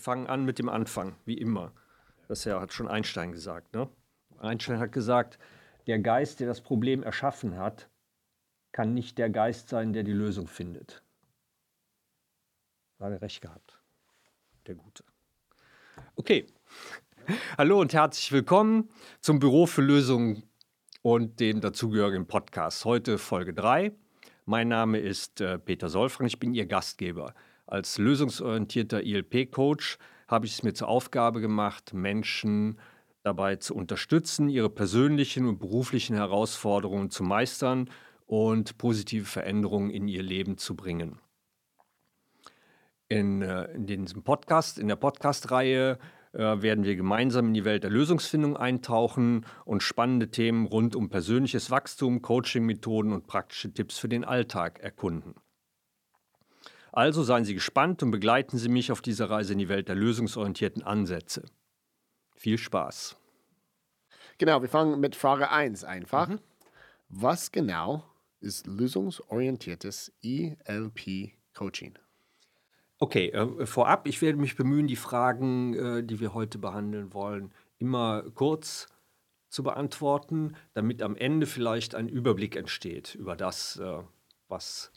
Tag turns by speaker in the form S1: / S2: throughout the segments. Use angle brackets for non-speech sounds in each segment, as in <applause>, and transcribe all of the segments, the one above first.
S1: fangen an mit dem Anfang, wie immer. Das hat schon Einstein gesagt. Ne? Einstein hat gesagt, der Geist, der das Problem erschaffen hat, kann nicht der Geist sein, der die Lösung findet. Da hat er recht gehabt. Der Gute. Okay. Hallo und herzlich willkommen zum Büro für Lösungen und dem dazugehörigen Podcast. Heute Folge 3. Mein Name ist äh, Peter Solfrang, ich bin Ihr Gastgeber. Als lösungsorientierter ILP-Coach habe ich es mir zur Aufgabe gemacht, Menschen dabei zu unterstützen, ihre persönlichen und beruflichen Herausforderungen zu meistern und positive Veränderungen in ihr Leben zu bringen. In, äh, in diesem Podcast, in der Podcast-Reihe äh, werden wir gemeinsam in die Welt der Lösungsfindung eintauchen und spannende Themen rund um persönliches Wachstum, Coaching-Methoden und praktische Tipps für den Alltag erkunden. Also seien Sie gespannt und begleiten Sie mich auf dieser Reise in die Welt der lösungsorientierten Ansätze. Viel Spaß.
S2: Genau, wir fangen mit Frage 1 einfach. Mhm. Was genau ist lösungsorientiertes ELP-Coaching?
S1: Okay, äh, vorab, ich werde mich bemühen, die Fragen, äh, die wir heute behandeln wollen, immer kurz zu beantworten, damit am Ende vielleicht ein Überblick entsteht über das, äh, was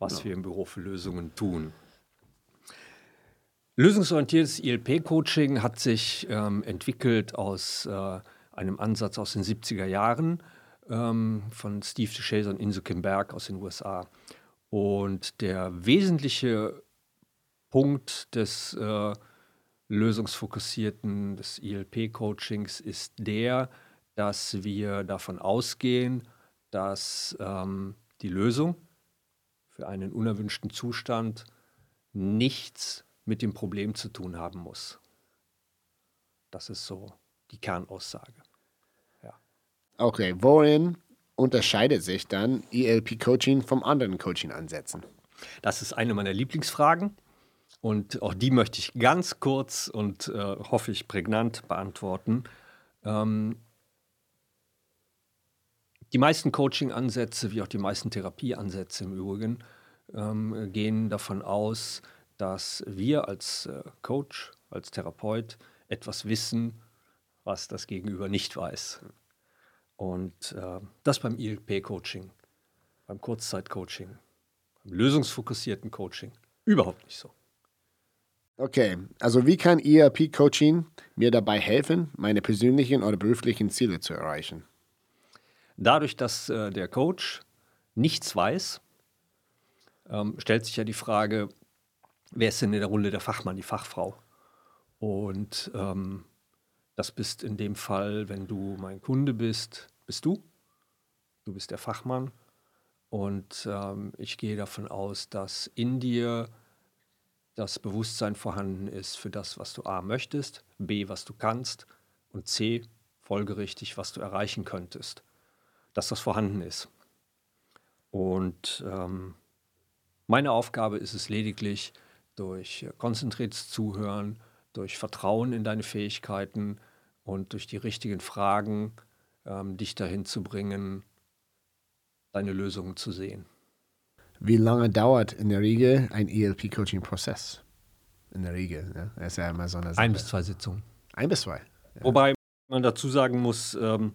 S1: was ja. wir im Büro für Lösungen tun. Lösungsorientiertes ILP-Coaching hat sich ähm, entwickelt aus äh, einem Ansatz aus den 70er Jahren ähm, von Steve DeShazer und Inso Kim Berg aus den USA. Und der wesentliche Punkt des äh, lösungsfokussierten, des ILP-Coachings ist der, dass wir davon ausgehen, dass ähm, die Lösung für einen unerwünschten Zustand nichts mit dem Problem zu tun haben muss. Das ist so die Kernaussage. Ja.
S2: Okay, worin unterscheidet sich dann ELP-Coaching vom anderen Coaching-Ansätzen?
S1: Das ist eine meiner Lieblingsfragen und auch die möchte ich ganz kurz und äh, hoffe ich prägnant beantworten. Ähm, die meisten Coaching-Ansätze, wie auch die meisten Therapieansätze im Übrigen, ähm, gehen davon aus, dass wir als äh, Coach, als Therapeut etwas wissen, was das Gegenüber nicht weiß. Und äh, das beim ILP-Coaching, beim Kurzzeit-Coaching, beim lösungsfokussierten Coaching überhaupt nicht so.
S2: Okay, also wie kann ERP-Coaching mir dabei helfen, meine persönlichen oder beruflichen Ziele zu erreichen?
S1: Dadurch, dass äh, der Coach nichts weiß, ähm, stellt sich ja die Frage, wer ist denn in der Runde der Fachmann, die Fachfrau? Und ähm, das bist in dem Fall, wenn du mein Kunde bist, bist du. Du bist der Fachmann. Und ähm, ich gehe davon aus, dass in dir das Bewusstsein vorhanden ist für das, was du A möchtest, B, was du kannst und C, folgerichtig, was du erreichen könntest dass das vorhanden ist. Und ähm, meine Aufgabe ist es lediglich, durch konzentriertes Zuhören, durch Vertrauen in deine Fähigkeiten und durch die richtigen Fragen ähm, dich dahin zu bringen, deine Lösungen zu sehen.
S2: Wie lange dauert in der Regel ein ELP-Coaching-Prozess? In der Regel, ne? Das ist ja immer so eine
S1: Sache. Ein bis zwei Sitzungen.
S2: Ein bis zwei.
S1: Ja. Wobei man dazu sagen muss, ähm,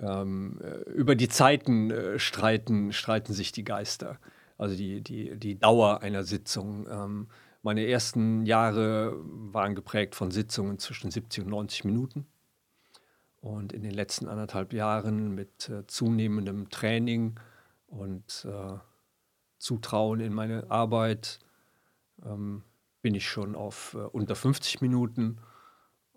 S1: ähm, äh, über die Zeiten äh, streiten, streiten sich die Geister. Also die, die, die Dauer einer Sitzung. Ähm, meine ersten Jahre waren geprägt von Sitzungen zwischen 70 und 90 Minuten. Und in den letzten anderthalb Jahren mit äh, zunehmendem Training und äh, Zutrauen in meine Arbeit ähm, bin ich schon auf äh, unter 50 Minuten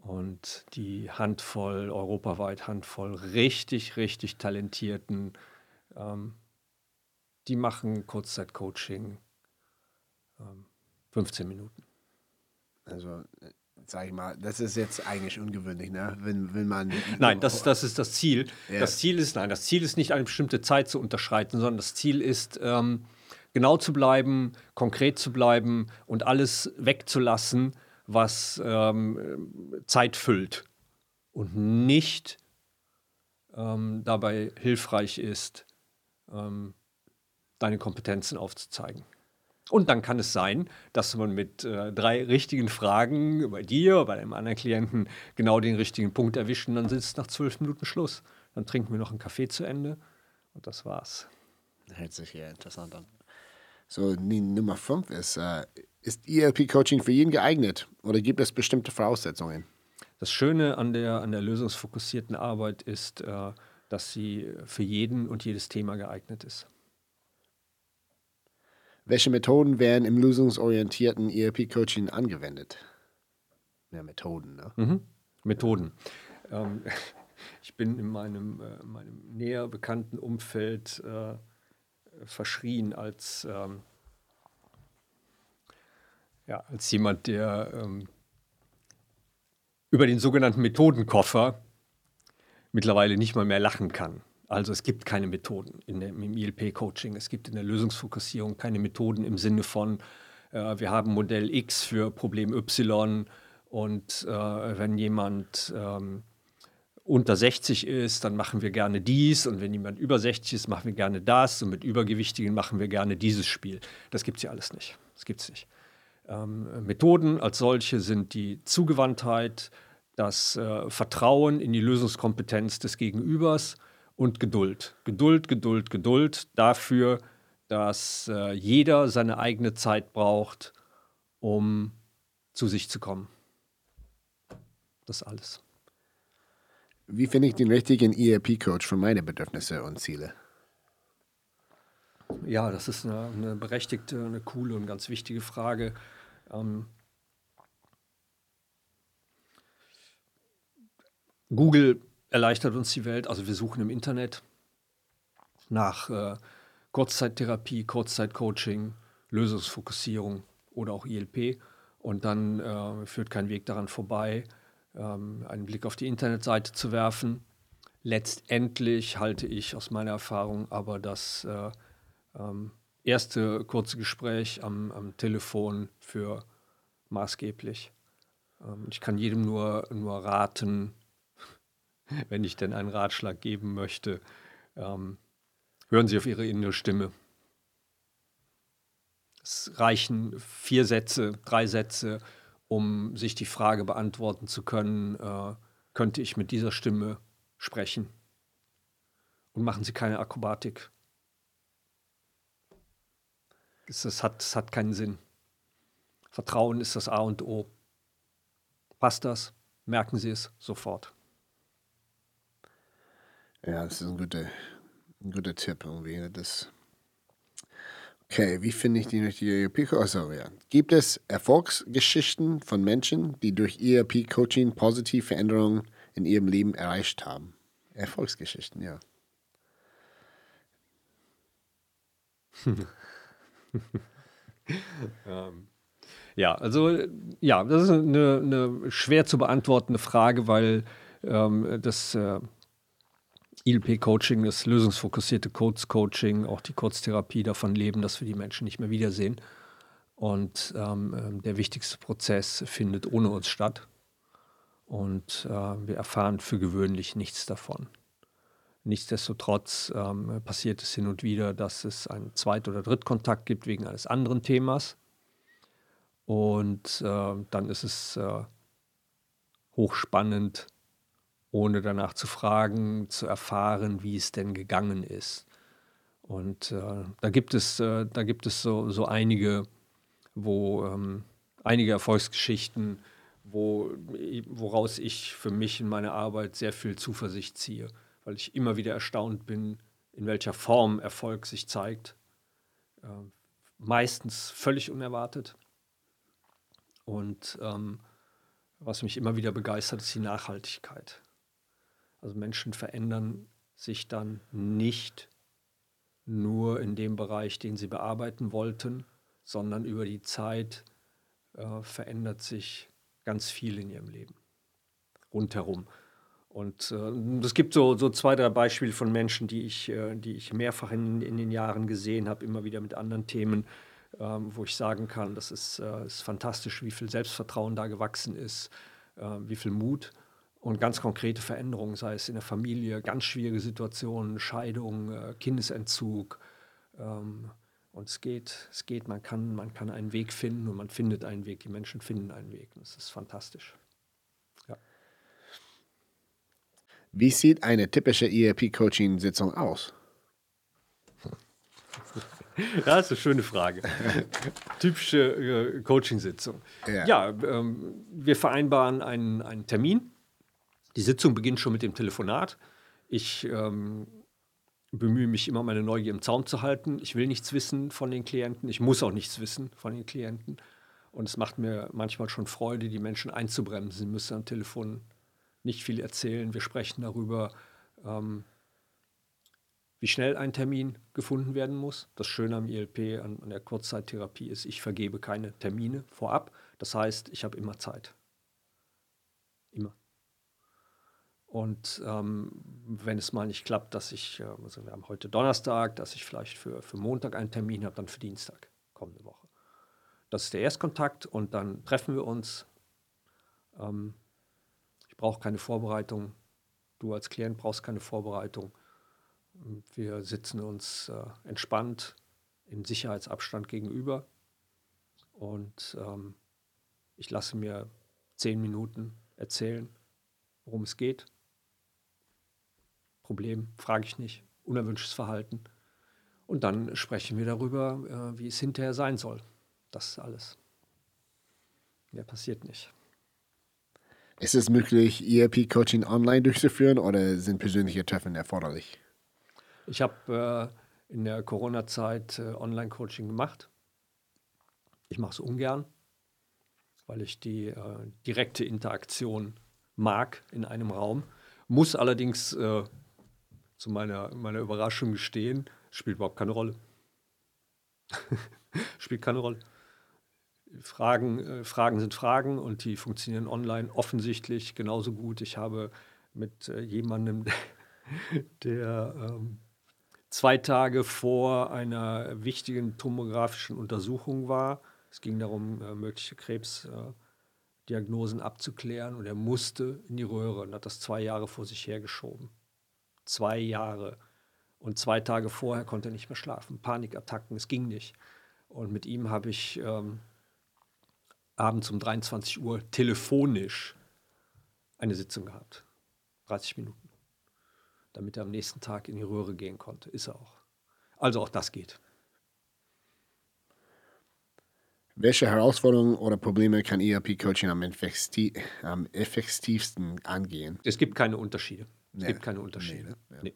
S1: und die Handvoll, europaweit Handvoll richtig, richtig talentierten, ähm, die machen Kurzzeitcoaching ähm, 15 Minuten.
S2: Also, sag ich mal, das ist jetzt eigentlich ungewöhnlich, ne? Wenn, wenn man.
S1: Nein, das, das ist das Ziel. Ja. Das Ziel ist, nein, das Ziel ist nicht eine bestimmte Zeit zu unterschreiten, sondern das Ziel ist, ähm, genau zu bleiben, konkret zu bleiben und alles wegzulassen, was ähm, Zeit füllt und nicht ähm, dabei hilfreich ist, ähm, deine Kompetenzen aufzuzeigen. Und dann kann es sein, dass man mit äh, drei richtigen Fragen bei dir, bei einem anderen Klienten genau den richtigen Punkt erwischt und dann sitzt nach zwölf Minuten Schluss. Dann trinken wir noch einen Kaffee zu Ende und das war's.
S2: Hört sich ja interessant an. So, Nummer fünf ist, äh, ist ELP-Coaching für jeden geeignet oder gibt es bestimmte Voraussetzungen?
S1: Das Schöne an der, an der lösungsfokussierten Arbeit ist, äh, dass sie für jeden und jedes Thema geeignet ist.
S2: Welche Methoden werden im lösungsorientierten ERP-Coaching angewendet? Ja, Methoden, ne?
S1: Mhm. Methoden. Ähm, <laughs> ich bin in meinem, äh, meinem näher bekannten Umfeld äh, verschrien als, ähm, ja, als jemand, der ähm, über den sogenannten Methodenkoffer mittlerweile nicht mal mehr lachen kann. Also es gibt keine Methoden in dem, im ILP-Coaching. Es gibt in der Lösungsfokussierung keine Methoden im Sinne von, äh, wir haben Modell X für Problem Y und äh, wenn jemand ähm, unter 60 ist, dann machen wir gerne dies und wenn jemand über 60 ist, machen wir gerne das und mit Übergewichtigen machen wir gerne dieses Spiel. Das gibt es ja alles nicht. Das gibt es nicht. Ähm, Methoden als solche sind die Zugewandtheit, das äh, Vertrauen in die Lösungskompetenz des Gegenübers, und Geduld. Geduld, Geduld, Geduld dafür, dass äh, jeder seine eigene Zeit braucht, um zu sich zu kommen. Das alles.
S2: Wie finde ich den richtigen ERP-Coach für meine Bedürfnisse und Ziele?
S1: Ja, das ist eine, eine berechtigte, eine coole und ganz wichtige Frage. Ähm, Google erleichtert uns die Welt. Also wir suchen im Internet nach äh, Kurzzeittherapie, Kurzzeitcoaching, Lösungsfokussierung oder auch ILP. Und dann äh, führt kein Weg daran vorbei, ähm, einen Blick auf die Internetseite zu werfen. Letztendlich halte ich aus meiner Erfahrung aber das äh, ähm, erste kurze Gespräch am, am Telefon für maßgeblich. Ähm, ich kann jedem nur, nur raten, <laughs> wenn ich denn einen Ratschlag geben möchte, ähm, hören Sie auf Ihre innere Stimme. Es reichen vier Sätze, drei Sätze, um sich die Frage beantworten zu können, äh, könnte ich mit dieser Stimme sprechen? Und machen Sie keine Akrobatik. Es, hat, es hat keinen Sinn. Vertrauen ist das A und O. Passt das? Merken Sie es sofort.
S2: Ja, das ist ein guter, ein guter Tipp irgendwie. Das okay, wie finde ich die richtige ERP? Ja. Gibt es Erfolgsgeschichten von Menschen, die durch ERP-Coaching positive Veränderungen in ihrem Leben erreicht haben? Erfolgsgeschichten, ja. <laughs>
S1: ähm, ja, also ja, das ist eine, eine schwer zu beantwortende Frage, weil ähm, das äh, ILP-Coaching, das lösungsfokussierte Codes-Coaching, auch die Kurztherapie davon leben, dass wir die Menschen nicht mehr wiedersehen. Und ähm, ähm, der wichtigste Prozess findet ohne uns statt. Und äh, wir erfahren für gewöhnlich nichts davon. Nichtsdestotrotz ähm, passiert es hin und wieder, dass es einen Zweit- oder Drittkontakt gibt wegen eines anderen Themas. Und äh, dann ist es äh, hochspannend, ohne danach zu fragen, zu erfahren, wie es denn gegangen ist. Und äh, da gibt es, äh, da gibt es so, so einige, wo ähm, einige Erfolgsgeschichten, wo, woraus ich für mich in meiner Arbeit sehr viel Zuversicht ziehe, weil ich immer wieder erstaunt bin, in welcher Form Erfolg sich zeigt. Äh, meistens völlig unerwartet. Und ähm, was mich immer wieder begeistert, ist die Nachhaltigkeit. Also Menschen verändern sich dann nicht nur in dem Bereich, den sie bearbeiten wollten, sondern über die Zeit äh, verändert sich ganz viel in ihrem Leben rundherum. Und es äh, gibt so, so zwei, drei Beispiele von Menschen, die ich, äh, die ich mehrfach in, in den Jahren gesehen habe, immer wieder mit anderen Themen, ähm, wo ich sagen kann, das ist, äh, ist fantastisch, wie viel Selbstvertrauen da gewachsen ist, äh, wie viel Mut und ganz konkrete Veränderungen, sei es in der Familie, ganz schwierige Situationen, Scheidung, äh, Kindesentzug, ähm, Und es geht, es geht, man kann, man kann einen Weg finden und man findet einen Weg, die Menschen finden einen Weg. Das ist fantastisch. Ja.
S2: Wie sieht eine typische ERP-Coaching-Sitzung aus?
S1: Ja, <laughs> das ist eine schöne Frage. <laughs> Typische äh, Coaching-Sitzung.
S2: Ja.
S1: Ja, ähm, wir vereinbaren einen, einen Termin. Die Sitzung beginnt schon mit dem Telefonat. Ich ähm, bemühe mich immer, meine Neugier im Zaum zu halten. Ich will nichts wissen von den Klienten. Ich muss auch nichts wissen von den Klienten. Und es macht mir manchmal schon Freude, die Menschen einzubremsen. Sie müssen am Telefon nicht viel erzählen. Wir sprechen darüber, ähm, wie schnell ein Termin gefunden werden muss. Das Schöne am ILP, an, an der Kurzzeittherapie ist, ich vergebe keine Termine vorab. Das heißt, ich habe immer Zeit. Immer. Und ähm, wenn es mal nicht klappt, dass ich, äh, also wir haben heute Donnerstag, dass ich vielleicht für, für Montag einen Termin habe, dann für Dienstag, kommende Woche. Das ist der Erstkontakt und dann treffen wir uns. Ähm, ich brauche keine Vorbereitung. Du als Klient brauchst keine Vorbereitung. Wir sitzen uns äh, entspannt in Sicherheitsabstand gegenüber und ähm, ich lasse mir zehn Minuten erzählen, worum es geht. Problem frage ich nicht, unerwünschtes Verhalten. Und dann sprechen wir darüber, äh, wie es hinterher sein soll. Das ist alles. Mehr passiert nicht.
S2: Ist es möglich, ERP-Coaching online durchzuführen oder sind persönliche Treffen erforderlich?
S1: Ich habe äh, in der Corona-Zeit äh, Online-Coaching gemacht. Ich mache es ungern, weil ich die äh, direkte Interaktion mag in einem Raum. Muss allerdings äh, zu meiner, meiner Überraschung gestehen, spielt überhaupt keine Rolle. <laughs> spielt keine Rolle. Fragen, äh, Fragen sind Fragen und die funktionieren online offensichtlich genauso gut. Ich habe mit äh, jemandem, <laughs> der ähm, zwei Tage vor einer wichtigen tomografischen Untersuchung war. Es ging darum, äh, mögliche Krebsdiagnosen abzuklären und er musste in die Röhre und hat das zwei Jahre vor sich hergeschoben. Zwei Jahre. Und zwei Tage vorher konnte er nicht mehr schlafen. Panikattacken, es ging nicht. Und mit ihm habe ich ähm, abends um 23 Uhr telefonisch eine Sitzung gehabt. 30 Minuten. Damit er am nächsten Tag in die Röhre gehen konnte. Ist er auch. Also auch das geht.
S2: Welche Herausforderungen oder Probleme kann ERP-Coaching am, am, effektivsten angehen?
S1: Es gibt keine Unterschiede. Es nee, gibt keine Unterschiede. Nee,
S2: ne? nee.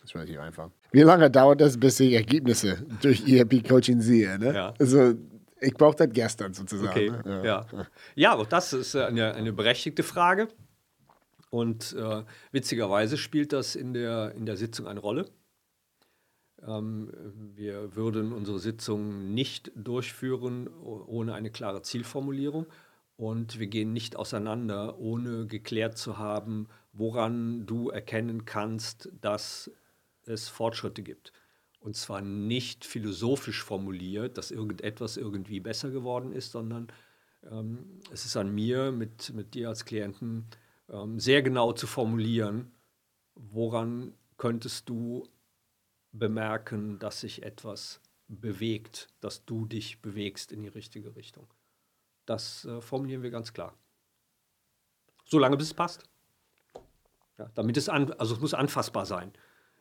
S2: Das ist relativ einfach. Wie lange dauert das, bis ich Ergebnisse durch ERP-Coaching sehe? Ne? Ja. Also ich brauche das gestern sozusagen.
S1: Okay.
S2: Ne?
S1: Ja. ja. Ja. auch das ist eine, eine berechtigte Frage. Und äh, witzigerweise spielt das in der, in der Sitzung eine Rolle. Ähm, wir würden unsere Sitzung nicht durchführen ohne eine klare Zielformulierung. Und wir gehen nicht auseinander, ohne geklärt zu haben, woran du erkennen kannst, dass es Fortschritte gibt. Und zwar nicht philosophisch formuliert, dass irgendetwas irgendwie besser geworden ist, sondern ähm, es ist an mir, mit, mit dir als Klienten, ähm, sehr genau zu formulieren, woran könntest du bemerken, dass sich etwas bewegt, dass du dich bewegst in die richtige Richtung. Das äh, formulieren wir ganz klar. Solange bis es passt. Ja, damit es an, also es muss anfassbar sein.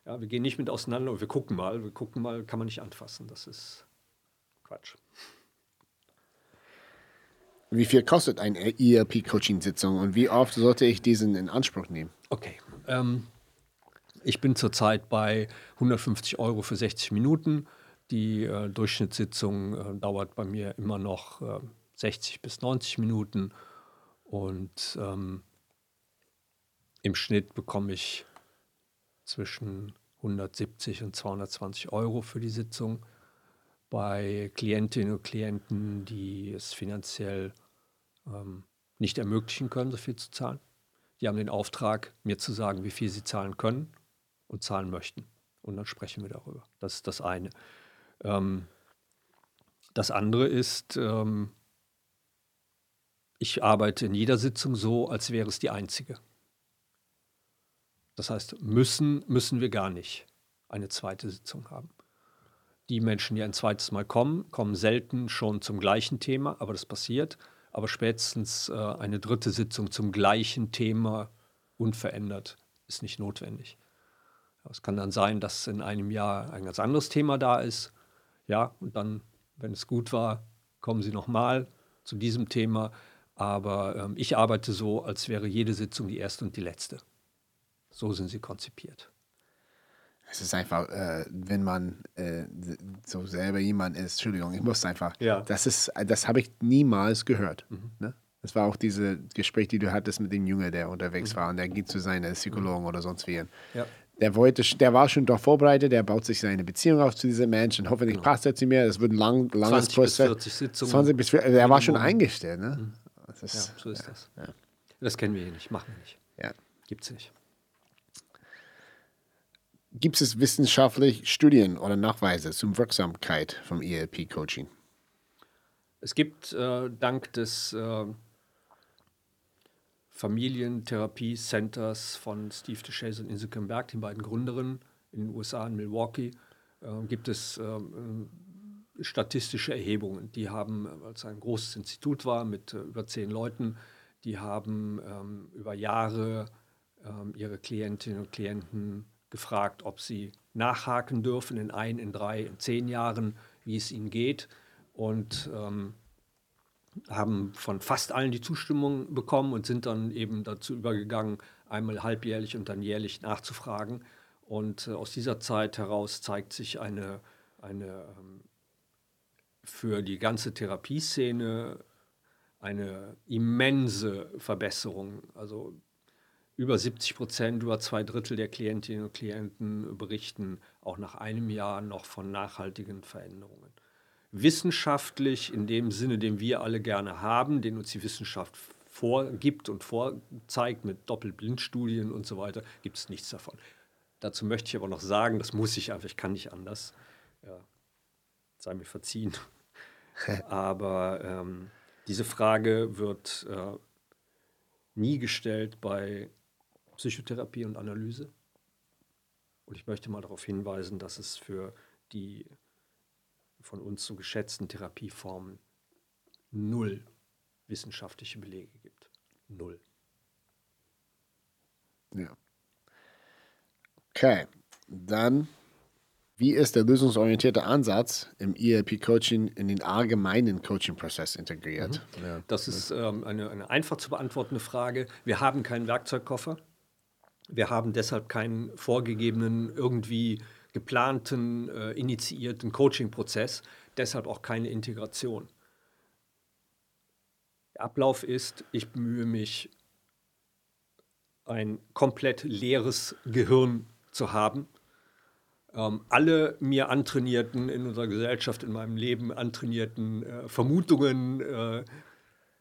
S1: Ja, wir gehen nicht mit auseinander und wir gucken mal. Wir gucken mal, kann man nicht anfassen. Das ist Quatsch.
S2: Wie viel kostet eine ERP-Coaching-Sitzung und wie oft sollte ich diesen in Anspruch nehmen?
S1: Okay. Ähm, ich bin zurzeit bei 150 Euro für 60 Minuten. Die äh, Durchschnittssitzung äh, dauert bei mir immer noch äh, 60 bis 90 Minuten. Und ähm, im Schnitt bekomme ich zwischen 170 und 220 Euro für die Sitzung. Bei Klientinnen und Klienten, die es finanziell ähm, nicht ermöglichen können, so viel zu zahlen. Die haben den Auftrag, mir zu sagen, wie viel sie zahlen können und zahlen möchten. Und dann sprechen wir darüber. Das ist das eine. Ähm, das andere ist, ähm, ich arbeite in jeder Sitzung so, als wäre es die einzige. Das heißt, müssen, müssen wir gar nicht eine zweite Sitzung haben. Die Menschen, die ein zweites Mal kommen, kommen selten schon zum gleichen Thema, aber das passiert. Aber spätestens äh, eine dritte Sitzung zum gleichen Thema unverändert ist nicht notwendig. Es kann dann sein, dass in einem Jahr ein ganz anderes Thema da ist. Ja, und dann, wenn es gut war, kommen Sie nochmal zu diesem Thema. Aber ähm, ich arbeite so, als wäre jede Sitzung die erste und die letzte. So sind sie konzipiert.
S2: Es ist einfach, äh, wenn man äh, so selber jemand ist, Entschuldigung, ich muss einfach, ja. das ist, das habe ich niemals gehört. Mhm. Ne? Das war auch dieses Gespräch, die du hattest mit dem Junge, der unterwegs mhm. war und der geht zu seinen Psychologen mhm. oder sonst wie. Ja. Der, wollte, der war schon doch vorbereitet, der baut sich seine Beziehung auf zu diesem Menschen. Hoffentlich ja. passt er zu mir. Das wird ein lang, langes
S1: 20 Prozess. Bis 40 Sitzungen.
S2: 20 bis 40, der war schon eingestellt. Ne? Mhm.
S1: Ist, ja, so ist das. Das kennen wir hier nicht, machen wir nicht.
S2: Ja.
S1: Gibt es nicht
S2: gibt es wissenschaftlich Studien oder Nachweise zur Wirksamkeit vom ELP-Coaching?
S1: Es gibt äh, dank des äh, Familientherapie-Centers von Steve DeShays und Inse Berg, den beiden Gründerinnen in den USA, in Milwaukee, äh, gibt es äh, statistische Erhebungen. Die haben, als ein großes Institut war mit äh, über zehn Leuten, die haben ähm, über Jahre ähm, ihre Klientinnen und Klienten gefragt, ob sie nachhaken dürfen in ein, in drei, in zehn Jahren, wie es ihnen geht. Und ähm, haben von fast allen die Zustimmung bekommen und sind dann eben dazu übergegangen, einmal halbjährlich und dann jährlich nachzufragen. Und äh, aus dieser Zeit heraus zeigt sich eine, eine ähm, für die ganze Therapieszene eine immense Verbesserung. Also über 70 Prozent, über zwei Drittel der Klientinnen und Klienten berichten auch nach einem Jahr noch von nachhaltigen Veränderungen. Wissenschaftlich, in dem Sinne, den wir alle gerne haben, den uns die Wissenschaft vorgibt und vorzeigt mit Doppelblindstudien und so weiter, gibt es nichts davon. Dazu möchte ich aber noch sagen, das muss ich einfach, ich kann nicht anders. Ja, sei mir verziehen. <laughs> aber ähm, diese Frage wird äh, nie gestellt bei Psychotherapie und Analyse. Und ich möchte mal darauf hinweisen, dass es für die von uns so geschätzten Therapieformen null wissenschaftliche Belege gibt. Null.
S2: Ja. Okay, dann, wie ist der lösungsorientierte Ansatz im ELP-Coaching in den allgemeinen Coaching-Prozess integriert?
S1: Mhm. Ja. Das ist ähm, eine, eine einfach zu beantwortende Frage. Wir haben keinen Werkzeugkoffer. Wir haben deshalb keinen vorgegebenen, irgendwie geplanten, äh, initiierten Coaching-Prozess, deshalb auch keine Integration. Der Ablauf ist, ich bemühe mich, ein komplett leeres Gehirn zu haben. Ähm, alle mir antrainierten, in unserer Gesellschaft, in meinem Leben antrainierten äh, Vermutungen äh,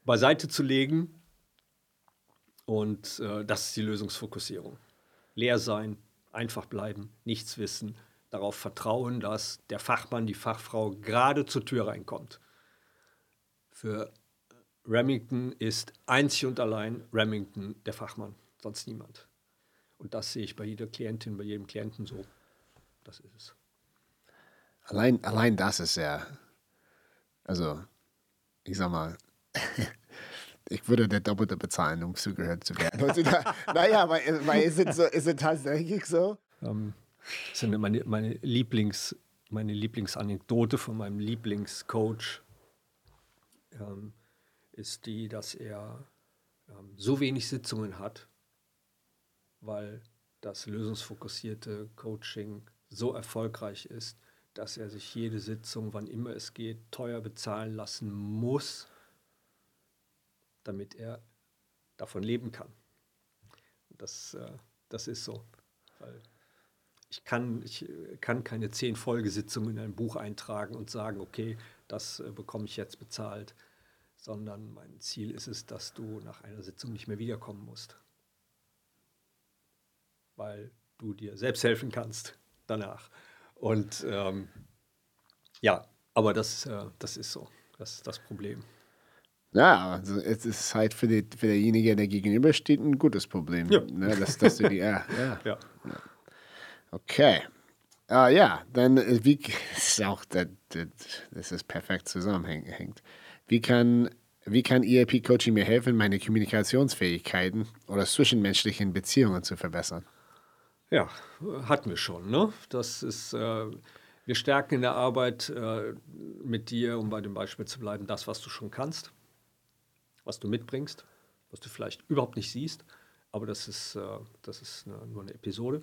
S1: beiseite zu legen und äh, das ist die Lösungsfokussierung. Leer sein, einfach bleiben, nichts wissen, darauf vertrauen, dass der Fachmann, die Fachfrau gerade zur Tür reinkommt. Für Remington ist einzig und allein Remington der Fachmann, sonst niemand. Und das sehe ich bei jeder Klientin, bei jedem Klienten so. Das ist es.
S2: Allein, allein das ist ja, also ich sag mal, <laughs> ich würde der Doppelte bezahlen, um zugehört zu werden. naja, weil, weil ist, es so, ist es tatsächlich so?
S1: Ähm, das ist meine, meine, Lieblings, meine Lieblingsanekdote von meinem Lieblingscoach ähm, ist die, dass er ähm, so wenig Sitzungen hat, weil das lösungsfokussierte Coaching so erfolgreich ist, dass er sich jede Sitzung, wann immer es geht, teuer bezahlen lassen muss, damit er davon leben kann. Das, äh, das ist so. Weil ich kann, ich kann keine zehn Folgesitzungen in ein Buch eintragen und sagen, okay, das äh, bekomme ich jetzt bezahlt, sondern mein Ziel ist es, dass du nach einer Sitzung nicht mehr wiederkommen musst. Weil du dir selbst helfen kannst danach. Und ähm, ja, aber das, äh, das ist so. Das ist das Problem.
S2: Ja, also es ist halt für, die, für derjenige, der gegenübersteht, ein gutes Problem. Ja. Ne, dass, dass du die, ja, ja. <laughs> ja. Okay. Ah, ja, dann äh, wie <laughs> ist auch das ist perfekt zusammenhängt. Wie kann wie kann ERP Coaching mir helfen, meine Kommunikationsfähigkeiten oder zwischenmenschlichen Beziehungen zu verbessern?
S1: Ja, hatten wir schon. Ne? Das ist, äh, wir stärken in der Arbeit äh, mit dir, um bei dem Beispiel zu bleiben, das, was du schon kannst, was du mitbringst, was du vielleicht überhaupt nicht siehst, aber das ist, äh, das ist eine, nur eine Episode.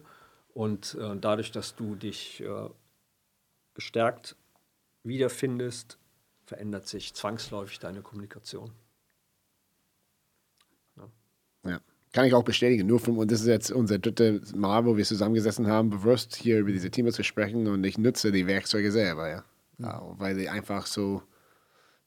S1: Und äh, dadurch, dass du dich äh, gestärkt wiederfindest, verändert sich zwangsläufig deine Kommunikation.
S2: Ja. ja. Kann ich auch bestätigen. Nur von, und das ist jetzt unser drittes Mal, wo wir zusammengesessen haben, bewusst hier über diese Themen zu sprechen und ich nutze die Werkzeuge selber, ja. Mhm. ja weil sie einfach so,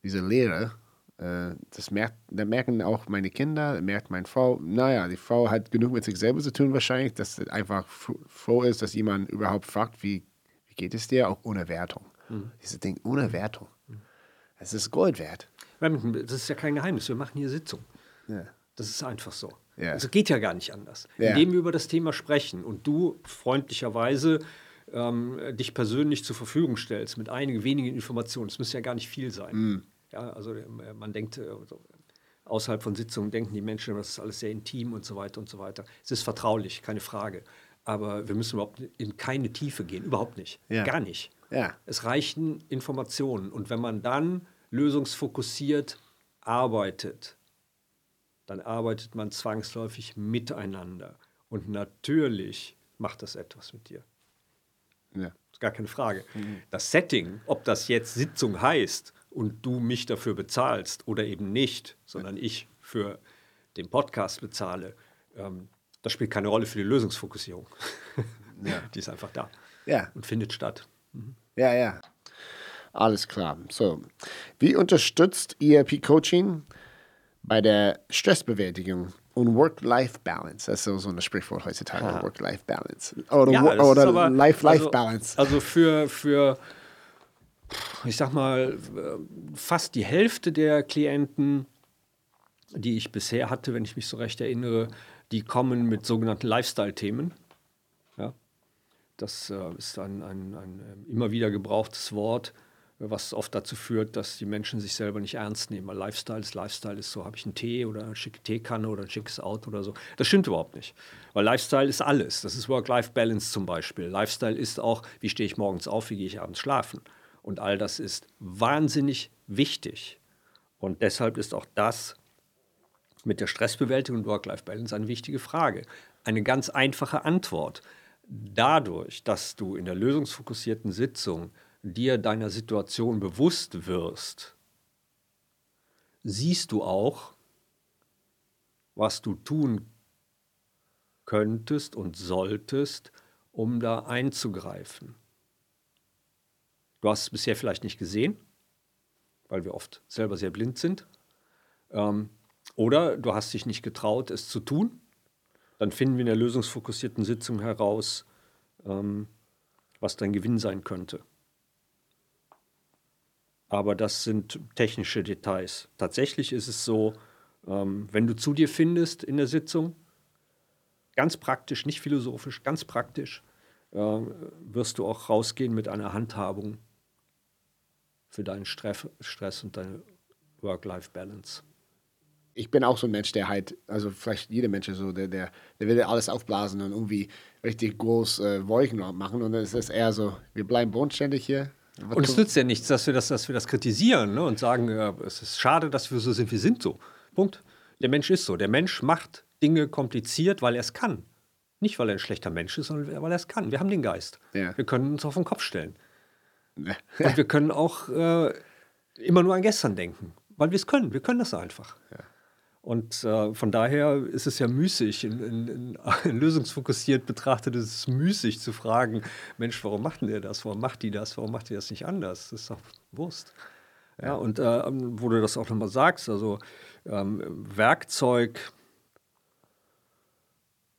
S2: diese Lehre, äh, das merkt, da merken auch meine Kinder, merkt meine Frau, naja, die Frau hat genug mit sich selber zu tun wahrscheinlich, dass sie einfach froh ist, dass jemand überhaupt fragt, wie, wie geht es dir, auch ohne Wertung. Mhm. Dieses Ding ohne Wertung. Mhm. Es ist Gold wert.
S1: Das ist ja kein Geheimnis. Wir machen hier Sitzung. Ja. Das ist einfach so. Ja. Also geht ja gar nicht anders. Ja. Indem wir über das Thema sprechen und du freundlicherweise ähm, dich persönlich zur Verfügung stellst mit einigen wenigen Informationen, das muss ja gar nicht viel sein. Mm. Ja, also äh, man denkt, äh, außerhalb von Sitzungen denken die Menschen, das ist alles sehr intim und so weiter und so weiter. Es ist vertraulich, keine Frage. Aber wir müssen überhaupt in keine Tiefe gehen, überhaupt nicht. Ja. Gar nicht. Ja. Es reichen Informationen. Und wenn man dann lösungsfokussiert arbeitet, dann arbeitet man zwangsläufig miteinander. Und natürlich macht das etwas mit dir. Ja. Ist gar keine Frage. Mhm. Das Setting, ob das jetzt Sitzung heißt und du mich dafür bezahlst oder eben nicht, sondern ich für den Podcast bezahle, ähm, das spielt keine Rolle für die Lösungsfokussierung. Ja. <laughs> die ist einfach da ja. und findet statt.
S2: Mhm. Ja, ja. Alles klar. So, wie unterstützt ERP Coaching bei der Stressbewältigung und Work-Life-Balance? Das ist so ein Sprichwort heutzutage, Work-Life-Balance. Oder, ja, oder Life-Life-Balance.
S1: Also, also, für, für, ich sag mal, fast die Hälfte der Klienten, die ich bisher hatte, wenn ich mich so recht erinnere, die kommen mit sogenannten Lifestyle-Themen. Ja? Das äh, ist ein, ein, ein ähm, immer wieder gebrauchtes Wort was oft dazu führt, dass die Menschen sich selber nicht ernst nehmen. Weil Lifestyle ist Lifestyle ist so, habe ich einen Tee oder eine schicke Teekanne oder ein schickes Auto oder so. Das stimmt überhaupt nicht. Weil Lifestyle ist alles. Das ist Work-Life-Balance zum Beispiel. Lifestyle ist auch, wie stehe ich morgens auf, wie gehe ich abends schlafen. Und all das ist wahnsinnig wichtig. Und deshalb ist auch das mit der Stressbewältigung und Work-Life-Balance eine wichtige Frage. Eine ganz einfache Antwort. Dadurch, dass du in der lösungsfokussierten Sitzung dir deiner Situation bewusst wirst, siehst du auch, was du tun könntest und solltest, um da einzugreifen. Du hast es bisher vielleicht nicht gesehen, weil wir oft selber sehr blind sind. Ähm, oder du hast dich nicht getraut, es zu tun. Dann finden wir in der lösungsfokussierten Sitzung heraus, ähm, was dein Gewinn sein könnte. Aber das sind technische Details. Tatsächlich ist es so, ähm, wenn du zu dir findest in der Sitzung, ganz praktisch, nicht philosophisch, ganz praktisch, äh, wirst du auch rausgehen mit einer Handhabung für deinen Stress, Stress und deine Work-Life-Balance.
S2: Ich bin auch so ein Mensch, der halt, also vielleicht jeder Mensch so, der, der, der will alles aufblasen und irgendwie richtig groß äh, Wolken machen. Und dann ist es eher so, wir bleiben bodenständig hier,
S1: und es nützt ja nichts, dass wir das, dass wir das kritisieren ne? und sagen, ja, es ist schade, dass wir so sind, wir sind so. Punkt. Der Mensch ist so. Der Mensch macht Dinge kompliziert, weil er es kann. Nicht, weil er ein schlechter Mensch ist, sondern weil er es kann. Wir haben den Geist. Ja. Wir können uns auf den Kopf stellen. <laughs> und wir können auch äh, immer nur an gestern denken, weil wir es können. Wir können das einfach. Ja. Und äh, von daher ist es ja müßig, in, in, in, <laughs> lösungsfokussiert betrachtet ist es müßig zu fragen, Mensch, warum macht denn der das? Warum macht die das? Warum macht die das nicht anders? Das ist doch Wurst. Ja, und äh, wo du das auch nochmal sagst, also ähm, Werkzeug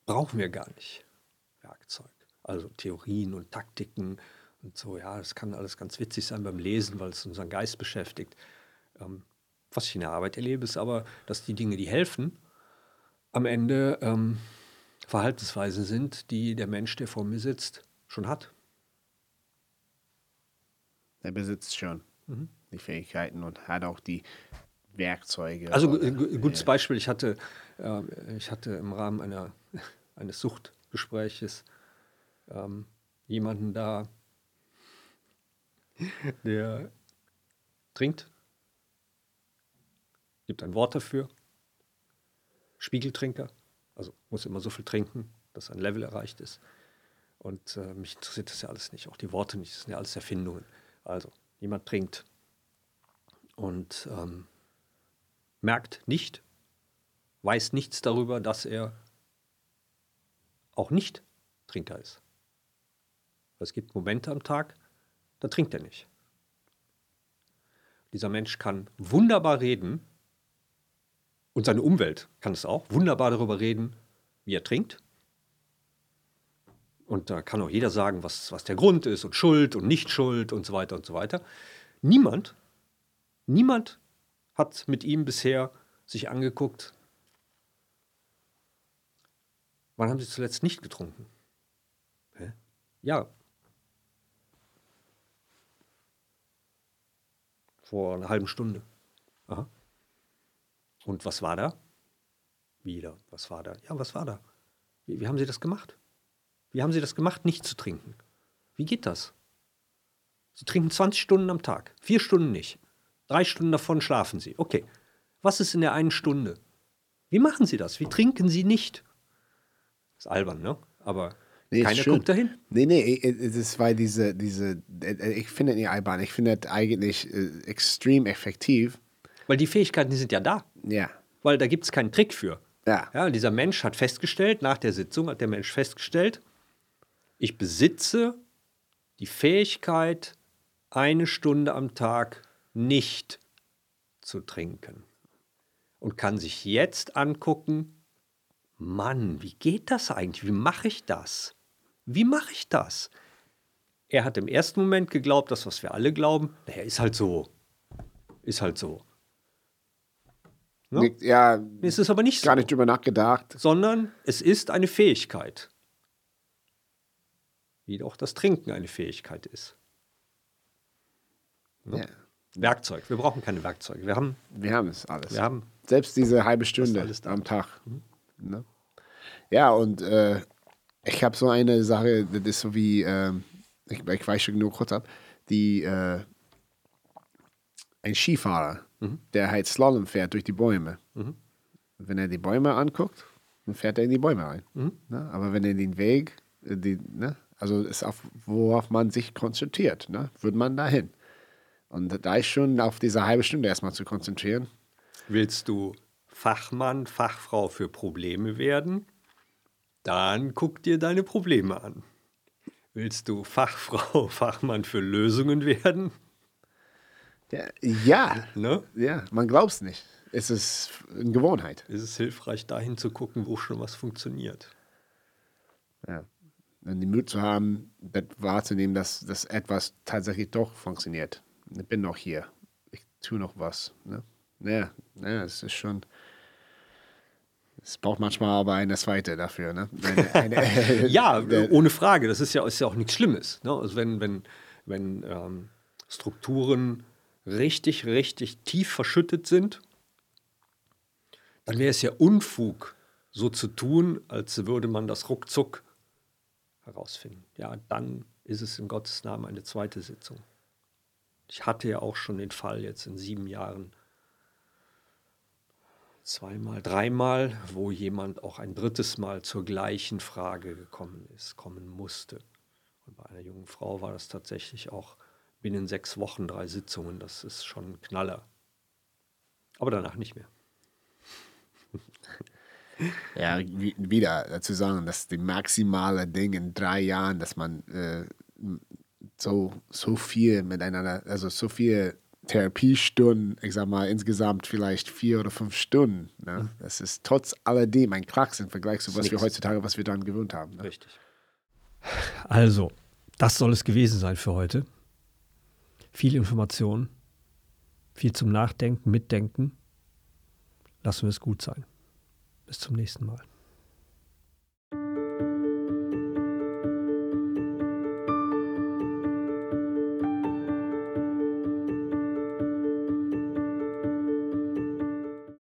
S1: brauchen wir gar nicht. Werkzeug. Also Theorien und Taktiken und so, ja, das kann alles ganz witzig sein beim Lesen, weil es unseren Geist beschäftigt. Ähm, was ich in der Arbeit erlebe, ist aber, dass die Dinge, die helfen, am Ende ähm, Verhaltensweisen sind, die der Mensch, der vor mir sitzt, schon hat.
S2: Er besitzt schon
S1: Mhm.
S2: die Fähigkeiten und hat auch die Werkzeuge.
S1: Also
S2: oder-
S1: ein gu- gutes Beispiel, ich hatte, äh, ich hatte im Rahmen einer, <laughs> eines Suchtgespräches ähm, jemanden da, <laughs> der trinkt, gibt ein Wort dafür, Spiegeltrinker, also muss immer so viel trinken, dass ein Level erreicht ist. Und äh, mich interessiert das ja alles nicht, auch die Worte nicht, das sind ja alles Erfindungen. Also, jemand trinkt und ähm, merkt nicht, weiß nichts darüber, dass er auch nicht Trinker ist. Es gibt Momente am Tag, da trinkt er nicht. Dieser Mensch kann wunderbar reden und seine Umwelt kann es auch wunderbar darüber reden, wie er trinkt. Und da kann auch jeder sagen, was, was der Grund ist und Schuld und Nicht-Schuld und so weiter und so weiter. Niemand, niemand hat mit ihm bisher sich angeguckt, wann haben Sie zuletzt nicht getrunken? Hä? Ja. Vor einer halben Stunde. Aha. Und was war da? Wieder, was war da? Ja, was war da? Wie, wie haben Sie das gemacht? Wie haben Sie das gemacht, nicht zu trinken? Wie geht das? Sie trinken 20 Stunden am Tag, vier Stunden nicht. Drei Stunden davon schlafen Sie. Okay. Was ist in der einen Stunde? Wie machen Sie das? Wie trinken Sie nicht? ist albern, ne? Aber
S2: Nee,
S1: keiner guckt dahin.
S2: Nee, nee, es ist, weil diese, diese, äh, ich finde nicht albern, ich finde das eigentlich äh, extrem effektiv.
S1: Weil die Fähigkeiten, die sind ja da.
S2: Ja,
S1: Weil da gibt es keinen Trick für.
S2: ja,
S1: Ja, dieser Mensch hat festgestellt, nach der Sitzung hat der Mensch festgestellt, ich besitze die Fähigkeit, eine Stunde am Tag nicht zu trinken. Und kann sich jetzt angucken, Mann, wie geht das eigentlich? Wie mache ich das? Wie mache ich das? Er hat im ersten Moment geglaubt, das, was wir alle glauben, naja, ist halt so. Ist halt so. Ja?
S2: Nicht- ja
S1: Es ist aber nicht so
S2: gar nicht drüber nachgedacht.
S1: sondern es ist eine Fähigkeit. Wie auch das Trinken eine Fähigkeit ist.
S2: Ja.
S1: Werkzeug. Wir brauchen keine Werkzeuge. Wir haben,
S2: Wir haben es alles.
S1: wir haben
S2: Selbst diese halbe Stunde am Tag. Ne? Ja, und äh, ich habe so eine Sache, das ist so wie, ähm, ich, ich weiß schon nur kurz ab, die, äh, ein Skifahrer, der halt Slalom fährt durch die Bäume. Wenn er die Bäume anguckt, dann fährt er in die Bäume rein. Ne? Aber wenn er den Weg, äh, die, ne? also ist auf, worauf man sich konzentriert, ne? würde man dahin. Und da ist schon auf diese halbe Stunde erstmal zu konzentrieren.
S1: Willst du Fachmann, Fachfrau für Probleme werden? Dann guck dir deine Probleme an. Willst du Fachfrau, <laughs> Fachmann für Lösungen werden?
S2: Ja, ja,
S1: Ne?
S2: ja man glaubt es nicht. Es ist eine Gewohnheit.
S1: Ist es hilfreich, dahin zu gucken, wo schon was funktioniert?
S2: Ja. Und den Mut zu haben, das wahrzunehmen, dass, dass etwas tatsächlich doch funktioniert. Ich bin noch hier. Ich tue noch was. Ne? Ja, ja, es ist schon. Es braucht manchmal aber eine zweite dafür. Ne? <laughs> Eine, eine,
S1: Ja, <laughs>
S2: der-
S1: ohne Frage. Das ist ja, ist ja auch nichts Schlimmes. Ne? Also wenn, wenn, wenn ähm, Strukturen richtig, richtig tief verschüttet sind, dann wäre es ja Unfug, so zu tun, als würde man das ruckzuck herausfinden. Ja, dann ist es in Gottes Namen eine zweite Sitzung. Ich hatte ja auch schon den Fall jetzt in sieben Jahren zweimal, dreimal, wo jemand auch ein drittes Mal zur gleichen Frage gekommen ist, kommen musste. Und bei einer jungen Frau war das tatsächlich auch binnen sechs Wochen drei Sitzungen. Das ist schon ein Knaller. Aber danach nicht mehr. <laughs>
S2: Ja, wie- wieder dazu sagen, dass die maximale Ding in drei Jahren, dass man äh, so, so viel miteinander, also so viel Therapiestunden, ich sag mal insgesamt vielleicht vier oder fünf Stunden. Ne? Das ist trotz alledem ein Klacks im Vergleich zu was wir
S1: nix.
S2: heutzutage, was wir dann gewöhnt haben. Ne?
S1: Richtig. Also, das soll es gewesen sein für heute. Viel Information, viel zum Nachdenken, Mitdenken. Lassen wir es gut sein. Bis zum nächsten Mal.